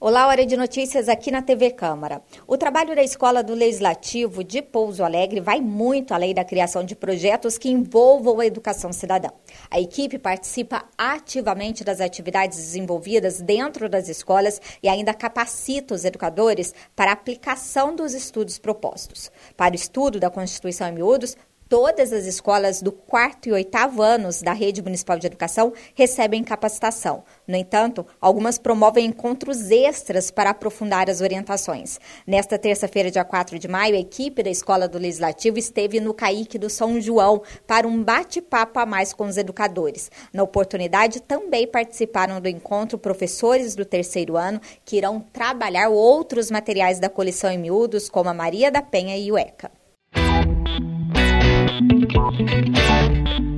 Olá, hora de notícias aqui na TV Câmara. O trabalho da Escola do Legislativo de Pouso Alegre vai muito além da criação de projetos que envolvam a educação cidadã. A equipe participa ativamente das atividades desenvolvidas dentro das escolas e ainda capacita os educadores para a aplicação dos estudos propostos. Para o estudo da Constituição em miúdos, Todas as escolas do quarto e oitavo anos da Rede Municipal de Educação recebem capacitação. No entanto, algumas promovem encontros extras para aprofundar as orientações. Nesta terça-feira, dia 4 de maio, a equipe da Escola do Legislativo esteve no CAIC do São João para um bate-papo a mais com os educadores. Na oportunidade, também participaram do encontro professores do terceiro ano que irão trabalhar outros materiais da coleção em miúdos, como a Maria da Penha e o ECA. Thank you.